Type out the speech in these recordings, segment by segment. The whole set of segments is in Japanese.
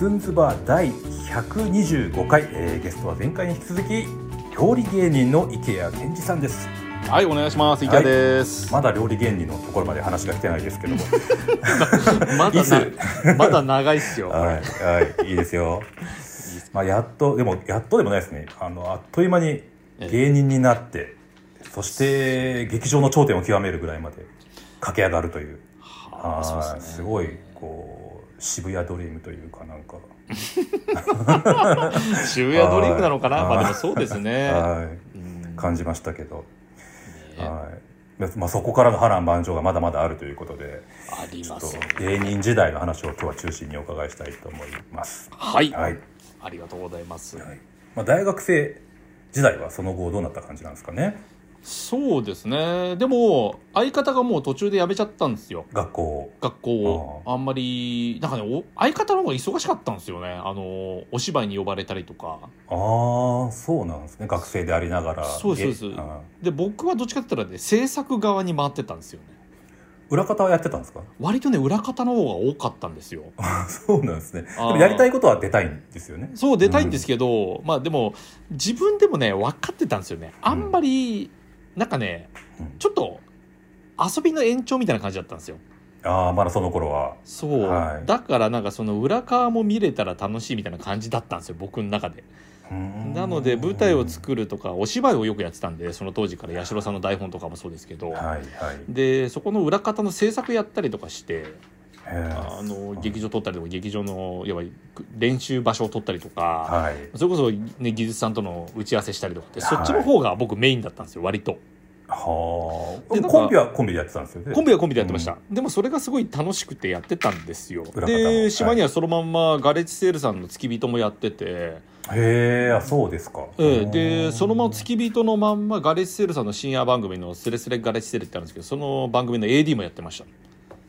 カズンズバー第125回、えーゲストは前回に引き続き料理芸人の池谷健二さんです。はい、お願いします。池谷です。まだ料理芸人のところまで話が来てないですけども。まだまだ長いっすよ。はい、はい、いいですよ。まあやっとでもやっとでもないですね。あのあっという間に芸人になってそして劇場の頂点を極めるぐらいまで駆け上がるという。はあそうはいですねすごいこう渋谷ドリームというかなんか。渋谷ドリンクなのかな？はい。まあでもそうですね。はい。うん。感じましたけど、ね。はい。まあ、そこからの波乱万丈がまだまだあるということでありちょっとます。芸人時代の話を今日は中心にお伺いしたいと思います。はい、はい。ありがとうございます。はい。まあ、大学生時代はその後どうなった感じなんですかね？そうですね。でも相方がもう途中で辞めちゃったんですよ。学校学校を。あんまりなんかねお相方の方が忙しかったんですよね。あのお芝居に呼ばれたりとか。ああそうなんですね。学生でありながら。そうですそうです。で僕はどっちかって言ったらね制作側に回ってたんですよね。ー裏方はやってたんですか？割とね裏方の方が多かったんですよ。そうなんですね。やりたいことは出たいんですよね。そう出たいんですけど、まあでも自分でもね分かってたんですよね。あんまり、なんかねうん。ちょっと遊びの延長みたいな感じだったんですよ。ああまだその頃は。そう、はい。だからなんかその裏側も見れたら楽しいみたいな感じだったんですよ僕の中で。なので舞台を作るとかお芝居をよくやってたんでその当時から八代さんの台本とかもそうですけど、はいはい。でそこの裏方の制作やったりとかしてあの劇場撮ったりとか劇場のやばい練習場所を撮ったりとか、はい。それこそ、ね、技術さんとの打ち合わせしたりとかって、はい。そっちの方が僕メインだったんですよ割と。はあ。コンビはコンビでやってたんですよね。コンビはコンビでやってました、でもそれがすごい楽しくてやってたんですよ。で島にはそのまんまガレッジセールさんの付き人もやってて、へえあそうですか。ええ。でそのまま付き人のまんまガレッジセールさんの深夜番組の「スレスレガレッジセール」ってあるんですけどその番組の AD もやってました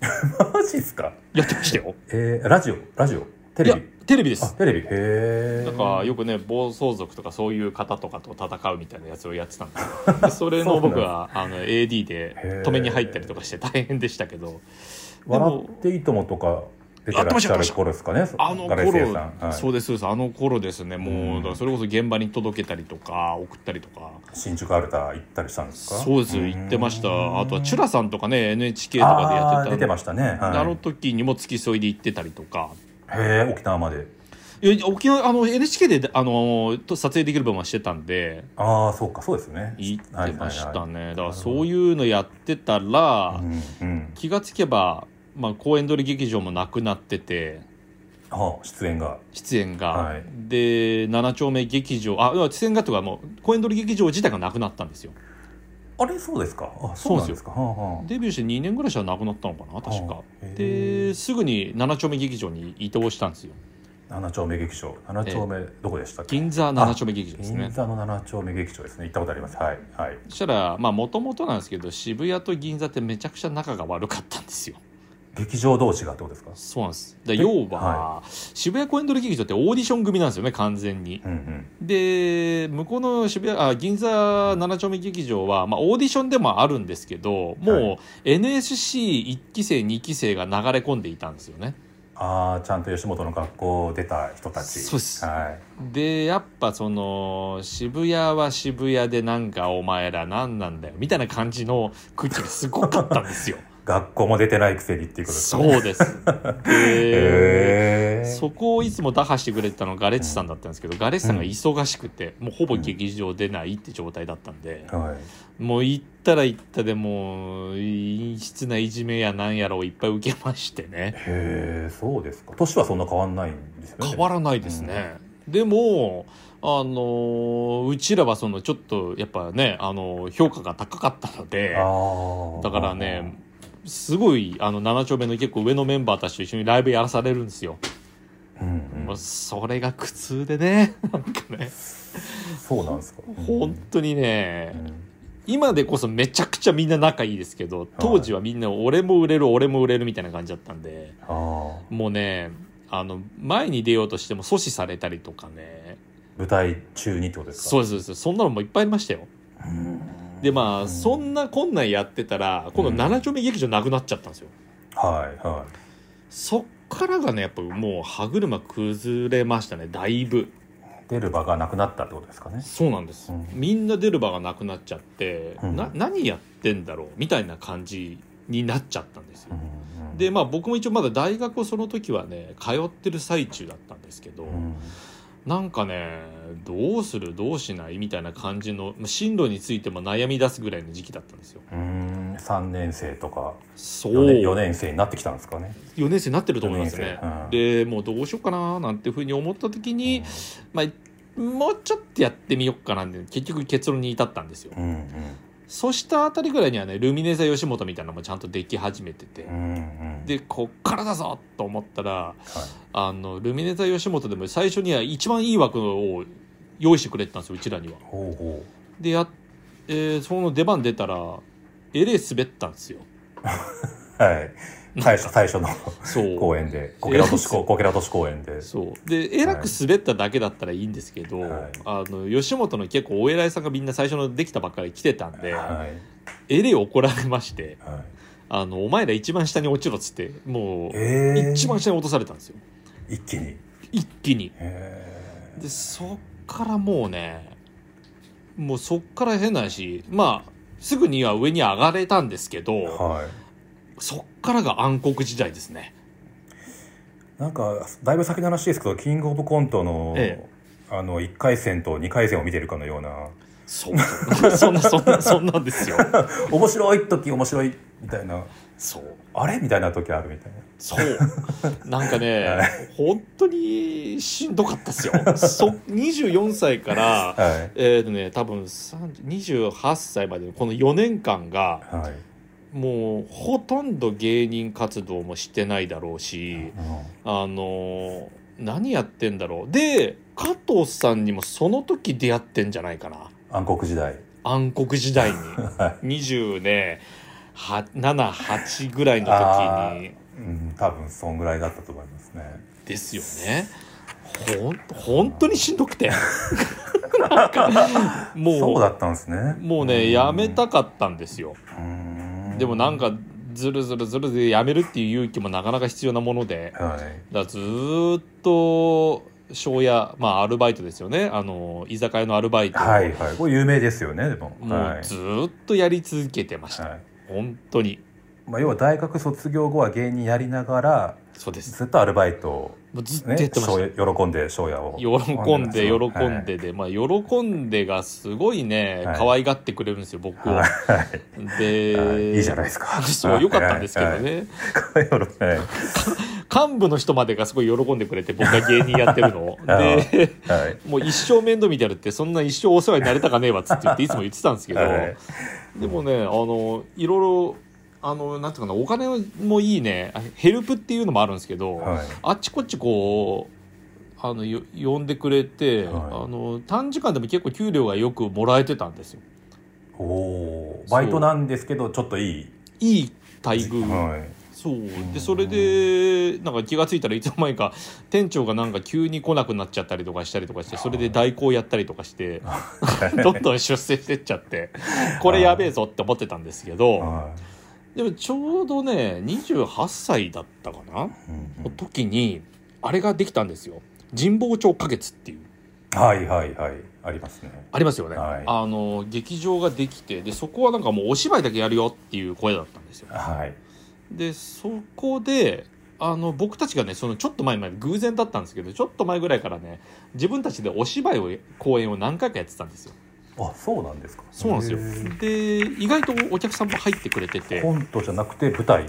マジっすか？やってましたよ。えー、ラジオ？ラジオ？テいやレビテレビです。あテレビ？へえなんかよくね暴走族とかそういう方とかと戦うみたいなやつをやってたんですよ。でそれの僕はあの AD で止めに入ったりとかして大変でしたけど。で笑もっていいともとか出てらっしゃる頃ですかねあの頃はい、そうですそうです。あの頃ですね。もう、うん。だからそれこそ現場に届けたりとか送ったりとか。新宿アルタ行ったりしたんですか？そうです。ん。言ってました。あとはチュラさんとかね NHK とかでやってた出てましたね、はい、あの時にも付き添いで行ってたりとか。へえ沖縄まで。沖縄あの NHK であのと撮影できる分はしてたんで。ああそうかそうですね。行ってましたね、はいはいはい。だからそういうのやってたら、うんうん。気がつけば、まあ、公演撮り劇場もなくなってて。はあ出演が。出演が、はい。で7丁目劇場。あ出演がとかもう公演撮り劇場自体がなくなったんですよ。あれそうですか？あそうなんですか。はあはデビューして2年ぐらいしたらなくなったのかな確か。はあですぐに7丁目劇場に移動したんですよ。あ七丁目劇場。七丁目どこでしたっけ？銀座7丁目劇場ですね。銀座の七丁目劇場ですね。行ったことあります。はいはい。そしたらまあもともとなんですけど渋谷と銀座ってめちゃくちゃ仲が悪かったんですよ劇場同士がってことですか？そうなんです。で要は、は渋谷公園撮り劇場ってオーディション組なんですよね完全に。うんうん。で向こうの渋谷あ銀座7丁目劇場は、まあ、オーディションでもあるんですけどもう、はい。NSC1 期生2期生が流れ込んでいたんですよね。ああちゃんと吉本の学校出た人たち。そうです。はい。でやっぱその渋谷は渋谷でなんかお前ら何なんだよみたいな感じの空気がすごかったんですよ学校も出てないくせにっていうことですかそうです。えそこをいつも打破してくれてたのがガレッジさんだったんですけど、ガレッジさんが忙しくて、もうほぼ劇場出ないって状態だったんで、はい。もう行ったら行ったでもう陰湿ないじめやなんやらをいっぱい受けましてね。へえそうですか。年はそんな変わんないんですよね。変わらないですね、でもあのうちらはそのちょっとやっぱねあの評価が高かったのでだからねすごいあの7丁目の結構上のメンバーたちと一緒にライブやらされるんですよ、うんうん。それが苦痛でね。なんかね。そうなんですか。本当にね、うん。今でこそめちゃくちゃみんな仲いいですけど当時はみんな俺も売れる俺も売れるみたいな感じだったんで。もうねあの前に出ようとしても阻止されたりとかね。舞台中にってことですか。そうですそんなのもいっぱいありましたよ。うんでまあそんなこんなんやってたら今度うん。7丁目劇場なくなっちゃったんですよ。はいはそっからがねやっぱもう歯車崩れましたねだいぶ。出る場がなくなったってことですかね。そうなんです、うん。みんな出る場がなくなっちゃって、うん。な何やってんだろうみたいな感じになっちゃったんですよ、うんうん。でまあ僕も一応まだ大学をその時はね通ってる最中だったんですけど、うんなんかねどうするどうしないみたいな感じのまあ進路についても悩み出すぐらいの時期だったんですよ。うん3年生とかそう。4年 ,4 年生になってきたんですかね。4年生になってると思いますね。うん。でもうどうしようかななんていうふうに思った時に、まあ、もうちょっとやってみようかなって結局結論に至ったんですよ。うんうんそしたあたりぐらいにはねルミネ座吉本みたいなのもちゃんとでき始めてて、うんうん。でこっからだぞと思ったらはい。あのルミネ座吉本でも最初には一番いい枠を用意してくれてたんですようちらには。ほうほでや、えーその出番出たらえれえ滑ったんですよ。う はい最初最初のそう。公演でこけら落とし公こけら落とし公演で。そう。でえらく滑っただけだったらいいんですけど、はい。あの吉本の結構お偉いさんがみんな最初のできたばっかり来てたんで、はい。えれ怒られましてはい。あの「お前ら一番下に落ちろ」っつってもう、えー。一番下に落とされたんですよ。一気に。一気に。へでそっからもうねもうそっから変な話まあすぐには上に上がれたんですけど、ーはいそっからが暗黒時代ですね。なんかだいぶ先の話ですけどキングオブコントの,、えあの1回戦と2回戦を見てるかのような。そう。そんなそんなそんなんですよ。面白い時面白いみたいな。そう。あれみたいな時あるみたいな。そう。なんかね、はい。本当にしんどかったですよ。そ24歳からはい。えーとね多分30 28歳までのこの4年間がはい、もうほとんど芸人活動もしてないだろうしうん。あのー何やってんだろう。で加藤さんにもその時出会ってんじゃないかな。暗黒時代。暗黒時代に。は20ね78ぐらいのあ時に。うん多分そんぐらいだったと思いますね。ですよね。ほん本当にしんどくて。なんかもうそうだったんですね。もうねやめたかったんですよ。うんでもなんかずるずるずるでやめるっていう勇気もなかなか必要なものではい。だずーっと庄屋まあアルバイトですよね。あの居酒屋のアルバイト。を、はいはい。これ有名ですよねでも。もはい。うずーっとやり続けてました、はい。本当にまあ、要は大学卒業後は芸人やりながらそうです。ずっとアルバイトをもうずっとねやってました、喜んで庄屋を。喜んではい喜んでで、まあ喜んでがすごいね、はい。可愛がってくれるんですよ僕を、はい。で、はい。いいじゃないですか。そうよかったんですけどね、はい。はい。幹部の人までがすごい喜んでくれて僕が芸人やってるのを。あではい。もう一生面倒見てやるってそんな一生お世話になれたかねえわっつって言っていつも言ってたんですけど、はい。でもねあのいろいろあのなんていうかなお金もいいね。ヘルプっていうのもあるんですけど、はい。あっちこっちこうあのよ呼んでくれて、はい。あの短時間でも結構給料がよくもらえてたんですよ。おおバイトなんですけどちょっといい。いい待遇、はい。そう。でそれでなんか気が付いたらいつの間にか店長がなんか急に来なくなっちゃったりとかしたりとかしてそれで代行やったりとかして どんどん出世してっちゃってこれやべえぞって思ってたんですけどはでもちょうどね28歳だったかな、いうん。の時にあれができたんですよ。神保町花月っていう。はいはいはい。ありますね。ありますよね、はい。あの劇場ができてでそこはなんかもうお芝居だけやるよっていう声だったんですよ。はい。でそこであの僕たちがねそのちょっと前まで偶然だったんですけどちょっと前ぐらいからね自分たちでお芝居を公演を何回かやってたんですよあそうなんですか。そうなんですよ。で意外とお客さんも入ってくれてて。コントじゃなくて舞台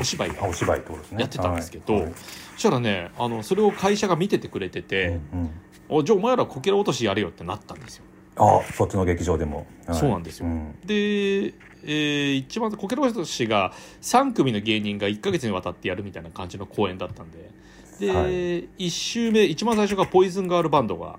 お芝居あお芝居ってことですね。やってたんですけど、はい。はい。そしたらねあのそれを会社が見ててくれてて、うんうん。おじゃあお前らこけら落としやれよってなったんですよ。あそっちの劇場でも。はい。そうなんですよ。ん。で、えー一番こけら落としが3組の芸人が1か月にわたってやるみたいな感じの公演だったんで。で、はい。1週目一番最初がポイズンガールバンドが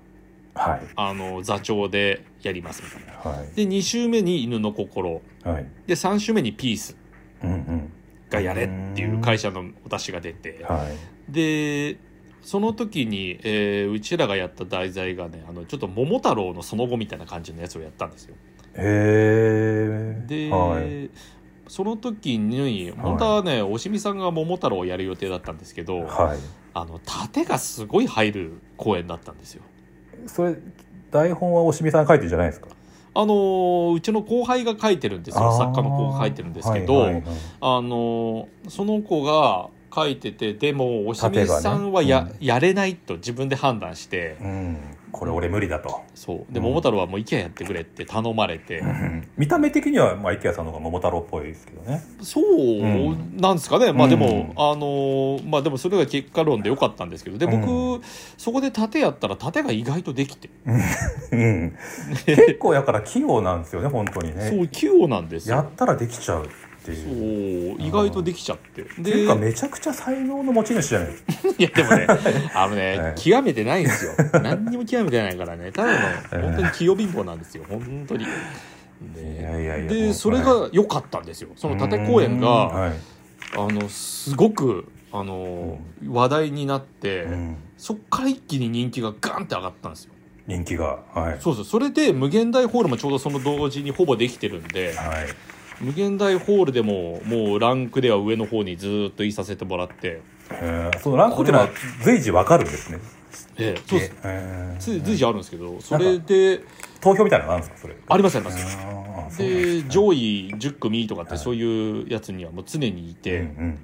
はい。あの座長でやりますみたいな。はい。で2週目に犬の心。はい。で3週目にピース。うんうん。がやれっていう会社のお達しが出て。はい。でその時に、えーうちらがやった題材がねあのちょっと桃太郎のその後みたいな感じのやつをやったんですよ。へえで、はい。その時に本当はね、おしみさんが桃太郎をやる予定だったんですけど、はい。あの盾がすごい入る公演だったんですよ。それ台本は押見さんが書いてるんじゃないですか？あのーうちの後輩が書いてるんですよ。作家の子が書いてるんですけど、はいはいはい。あのーその子が書いててでもおしみさんはや,、盾がね。やれないと自分で判断して、うん、これ俺無理だと、そう。でうん桃太郎はもう IKEA やってくれって頼まれて、うん。見た目的には、まあ、池谷さんの方が桃太郎っぽいですけどね。そうなんですかね、まあでも、うんあのーまあでもそれが結果論でよかったんですけど。で僕、うそこで盾やったら盾が意外とできて、うん。結構やから器用なんですよね本当にね。そう器用なんですよ。やったらできちゃうってそいう。う意外とできちゃって。ってでいうかめちゃくちゃ才能の持ち主じゃないいやでもね あのね、はい極めてないんですよ。何にも極めてないからねただの 本当に器用貧乏なんですよ本当に。でそれが良かったんですよ。その盾公演が、はいあのすごくあの、話題になって、うん。そっから一気に人気がガンって上がったんですよ。人気がはい。そうそう。それで無限大ホールもちょうどその同時にほぼできてるんではい無限大ホールでももうランクでは上の方にずーっといさせてもらって。えー。そのランクっていうのは随時わかるんですね。ええそうです。え随時あるんですけどそれで投票みたいなのがあるんですかそれ。ありますあります。で上位10組とかってはい。そういうやつにはもう常にいて、うん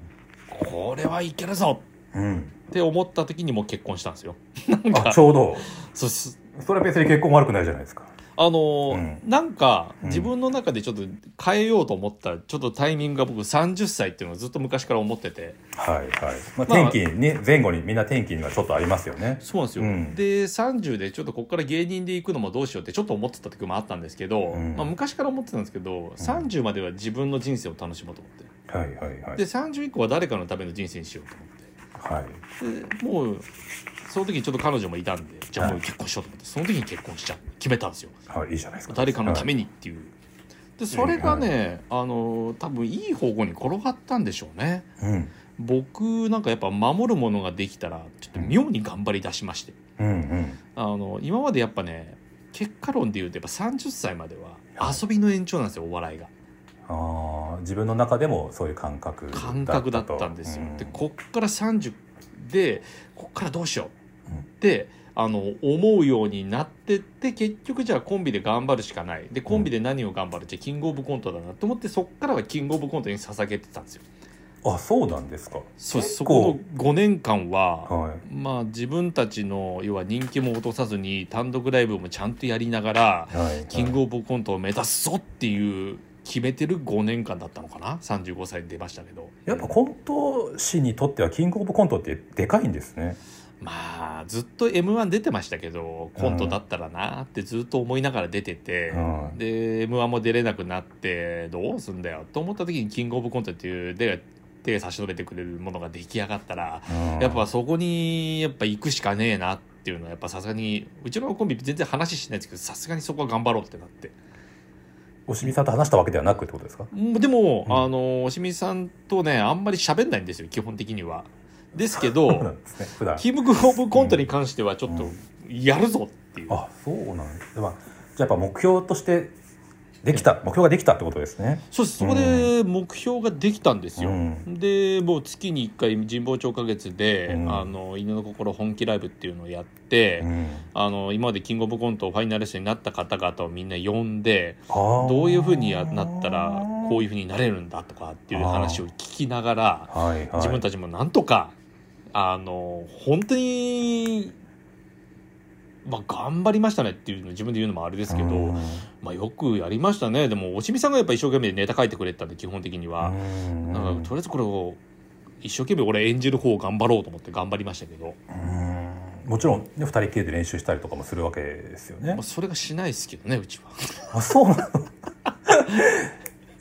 これはいけるぞ！って思った時にもう結婚したんですよ。ちょうど。そうす。それは別に結婚悪くないじゃないですかあのーうん。なんかうん。自分の中でちょっと変えようと思ったちょっとタイミングが僕30歳っていうのをずっと昔から思ってて。はいはい、まあ、まあ天気に、ね前後にみんな天気にはちょっとありますよね。そうなんですよ、うん。で30でちょっとここから芸人で行くのもどうしようってちょっと思ってた時もあったんですけど、うん。まあ、昔から思ってたんですけど30までは自分の人生を楽しもうと思って。はいはいはい。で30以降は誰かのための人生にしようと思って。はい。でもうその時にちょっと彼女もいたんでじゃあもう結婚しようと思ってその時に結婚しちゃう決めたんですよ。はいいいじゃないですか。誰かのために、にっていう。でそれがね、あの多分いい方向に転がったんでしょうね。うん。僕なんかやっぱ守るものができたらちょっと妙に頑張り出しまして。うんうん。あの今までやっぱね結果論で言うとやっぱ30歳までは遊びの延長なんですよお笑いが。あー自分の中でもそういう感覚感覚だったんですよ、うん。でこっから30でこっからどうしよう。うんってあの思うようになってって結局じゃあコンビで頑張るしかない。でコンビで何を頑張る？じゃあキングオブコントだなと思ってそっからはキングオブコントに捧げてたんですよ。あそうなんですか。そうそこの5年間は、はい。まあ自分たちの要は人気も落とさずに単独ライブもちゃんとやりながらはい。キングオブコントを目指すぞっていう決めてる5年間だったのかな？35歳で出ましたけど。やっぱコント師にとってはキングオブコントってでかいんですね。まあずっと m 1出てましたけどコントだったらなってずっと思いながら出てて、うんで m 1も出れなくなってどうすんだよ？と思った時にキングオブコントっていうで手差し伸べてくれるものが出来上がったら、うん。やっぱそこにやっぱ行くしかねえなっていうのはやっぱさすがにうちのコンビ全然話しないですけどさすがにそこは頑張ろうってなっておしみさんと話したわけではなくってことですか？でも、うん。あのおしみさんとねあんまり喋んないんですよ基本的には。ですけど ね。普段。キングオブコントに関してはちょっとやるぞっていう、あそうなんです、まあ、じゃあやっぱ目標としてできた目標ができたってことですね。そうです。そこで目標ができたんですよ、うん。でもう月に1回神保町花月で、うん。あの犬の心本気ライブっていうのをやって、うん。あの今までキングオブコントファイナリストになった方々をみんな呼んでどどういうふうにやなったらこういうふうになれるんだとかっていう話を聞きながらはいはい、自分たちもなんとかあの本当に、まあ、頑張りましたねっていうの自分で言うのもあれですけど、うん。まあ、よくやりましたね。でもおしみさんがやっぱ一生懸命ネタ書いてくれてたんで基本的には、かとりあえずこれを一生懸命俺演じる方を頑張ろうと思って頑張りましたけど、うん。もちろん、ね、2人きりで練習したりとかもするわけですよね。まあ、それがしないですけどねうちは。あそうなの？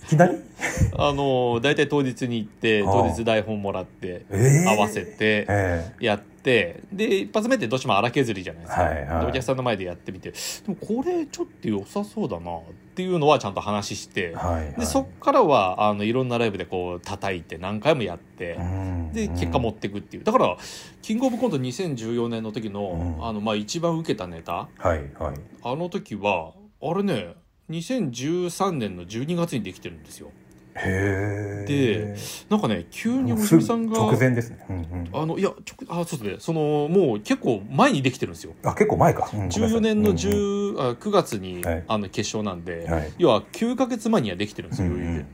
いきなり？あの大体当日に行って当日台本もらってええ合わせてえやってで一発目ってどうしても荒削りじゃないですか、はいはい。でお客さんの前でやってみて。でもこれちょっと良さそうだなっていうのはちゃんと話して。えはいはい。でそっからはあのいろんなライブでこう叩いて何回もやって。うんで結果持っていくっていう。だからキングオブコント2014年の時の,、うんあのまあ、一番受けたネタ。はいはい。あの時はあれね2013年の12月にできてるんですよ。へでえなんかね急に大島さんが直前ですね、うんうん、あのいや直あそうですね。そのもう結構前にできてるんですよ。あ結構前か、うん14年のごめんなさい。10、あ9月に、はい。あの決勝なんで、はい。要は9か月前にはできてるんですよ余裕うんうん。うん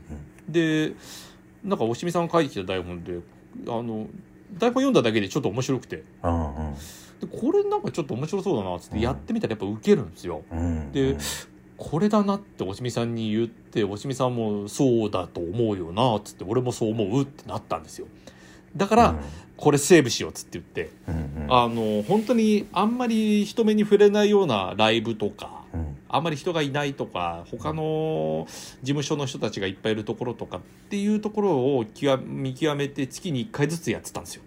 で、でなんか押見さんが書いてきた台本であの台本読んだだけでちょっと面白くて。うんうん。でこれなんかちょっと面白そうだなっつってやってみたらやっぱウケるんですよ、うん。でこれだなって押見さんに言って押見さんもそうだと思うよなっつって俺もそう思うってなったんですよ。だから、これセーブしようっつって言って。うんうん。うんあの本当にあんまり人目に触れないようなライブとかうん。あんまり人がいないとか他の事務所の人たちがいっぱいいるところとかっていうところを極見極めて月に1回ずつやってたんですよ。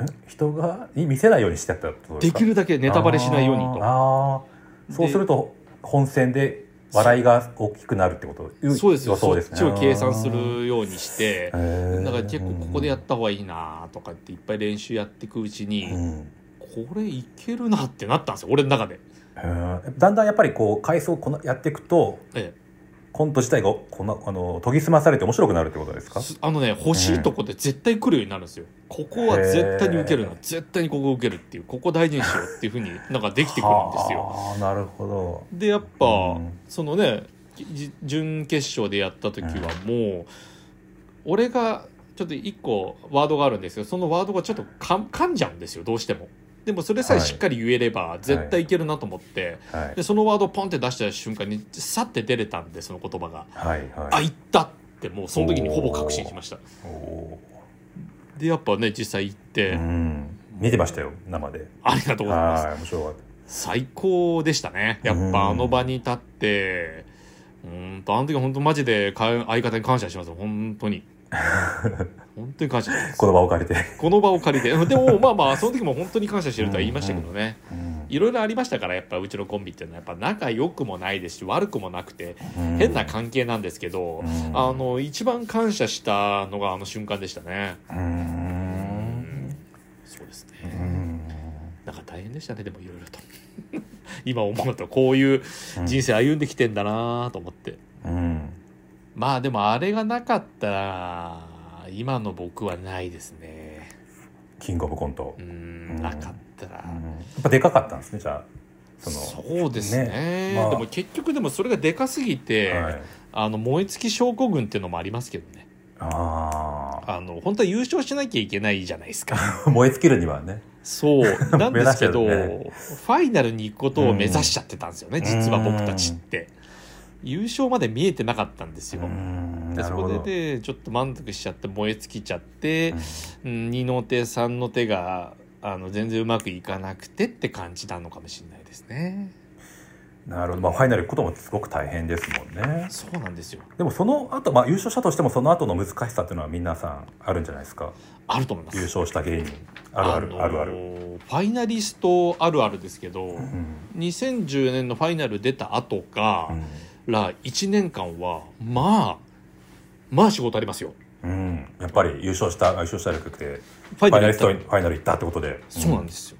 え？人がに見せないようにしてたできるだけネタバレしないようにと。そうすると本戦で笑いが大きくなるってこと？そうですよ。そ予想ですね。っちを計算するようにしてだから結構ここでやった方がいいなとかっていっぱい練習やっていくうちに、うん。これいけるなってなったんですよ俺の中で、だんだんやっぱりこう回数をこなやっていくとえコント自体がこのあの研ぎ澄まされて面白くなるってことですか？え、あのね欲しいとこで絶対来るようになるんですよ。ここは絶対に受けるな。絶対にここ受けるっていうここ大事にしようっていうふうになんかできてくるんですよ。はあなるほど。でやっぱ、うん。そのねじ準決勝でやった時はもう、俺がちょっと一個ワードがあるんですけどそのワードがちょっとか噛んじゃうんですよどうしてもでもそれさえしっかり言えれば絶対いけるなと思って、はい。でそのワードをポンって出した瞬間にさって出れたんでその言葉が。はいあはい。いったってもうその時にほぼ確信しました。おでやっぱね実際行って、ーうん。見てましたよ生で。ありがとうございます。最高でしたね。やっぱあの場に立って。うん。とあの時は本当マジでか相方に感謝します本当に 本当に感謝します。たこの場を借りて。この場を借りて。でもまあまあその時も本当に感謝してるとは言いましたけどね。うんいろいろありましたからやっぱうちのコンビっていうのはやっぱ仲良くもないですし悪くもなくてうん。変な関係なんですけど、うん。あの一番感謝したのがあの瞬間でしたね。うーん。そうですね。うん。なんか大変でしたねでもいろいろと。今思うとこういう人生歩んできてんだなと思って、うんまあでもあれがなかったら今の僕はないですね。キングオブコント。なかったら、うん。やっぱでかかったんですねじゃあ。そのそうですね。ね。まあ。でも結局でもそれがでかすぎて、はい。あの燃え尽き症候群っていうのもありますけどね。ああの本当は優勝しなきゃいけないじゃないですか。あ 燃え尽きるにはね。そう。なんですけど、目指してるファイナルに行くことを目指しちゃってたんですよね、実は僕たちって優勝まで見えてなかったんですよ、うんでそこででちょっと満足しちゃって燃え尽きちゃって、うん、2の手3の手があの全然うまくいかなくてって感じなのかもしれないですね。なるほど。まあファイナル行くこともすごく大変ですもんね。そうなんですよ。でもその後、まあ優勝したとしてもその後の難しさっていうのは皆さんあるんじゃないですか？あると思います。優勝した芸人。あるある、のーあるある、ファイナリストあるあるですけど、うん。2010年のファイナル出た後かうんら1年間はまあまあ仕事ありますよ。うん、やっぱり優勝した優勝したらよくてフファイナリストファイナル行ったってことで、そうなんですよ。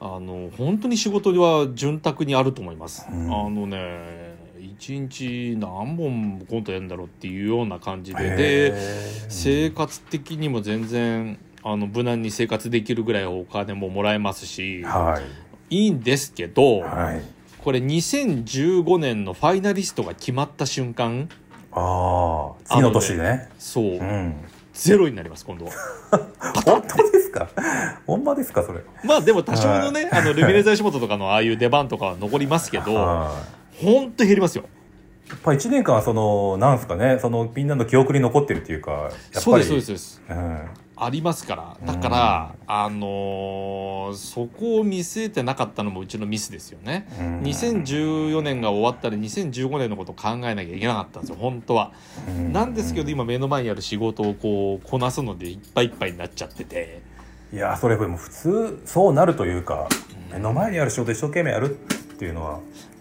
あの本当に仕事は潤沢にあると思います。うん。あのね一日何本コントやるんだろうっていうような感じで。へでー生活的にも全然あの無難に生活できるぐらいお金ももらえますし。はい。いいんですけどはいこれ2015年のファイナリストが決まった瞬間ああ次の年ね。そう。うん。ゼロになります今度は。本当ですか？ほんまですかそれ？まあでも多少のねあのルミネ座吉本とかのああいう出番とかは残りますけど はい。本当減りますよ。やっぱ1年間はそのなんすかねそのみんなの記憶に残ってるっていうかそうですそうです。うんありますから。だから、あのーそこを見据えてなかったのもうちのミスですよね。うん。2014年が終わったら2015年のことを考えなきゃいけなかったんですよ本当は。うん。なんですけど今目の前にある仕事をこうこなすのでいっぱいいっぱいになっちゃってて。いやそれも普通そうなるというか目の前にある仕事一生懸命やるっていうのは、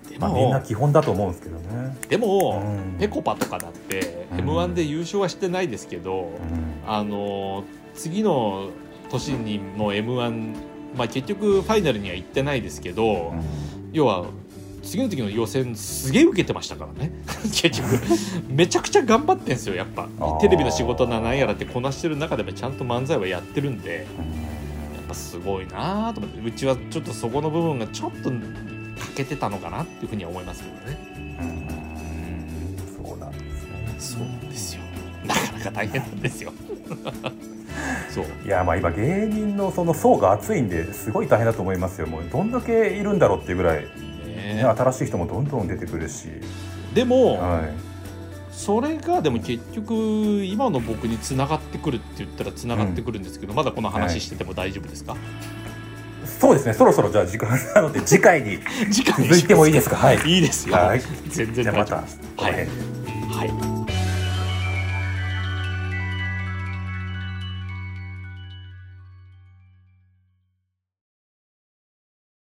でまあ、みんなも基本だと思うんですけどね。でもうん。ぺこぱとかだってうん m 1で優勝はしてないですけど、うん。あのー次の年にも m 1まあ結局ファイナルには行ってないですけど、うん。要は次の時の予選すげえ受けてましたからね。結局。めちゃくちゃ頑張ってんですよやっぱ。テレビの仕事ななんやらってこなしてる中でもちゃんと漫才はやってるんでやっぱすごいなと思って。うちはちょっとそこの部分がちょっと欠けてたのかなっていうふうには思いますけどね。そうなんですね。そうですよ。なかなか大変なんですよそう。いやまあ今芸人のその層が厚いんですごい大変だと思いますよ。もうどんだけいるんだろうっていうぐらい、ね、ね新しい人もどんどん出てくるし、でも、はい、それがでも結局今の僕につながってくるって言ったらつながってくるんですけど、まだこの話してても大丈夫ですか、そうですね。そろそろじゃあ時間なので次回に 次回続いてもいいですか？はい。いいですよ、はい。全然じゃあまたはい、はい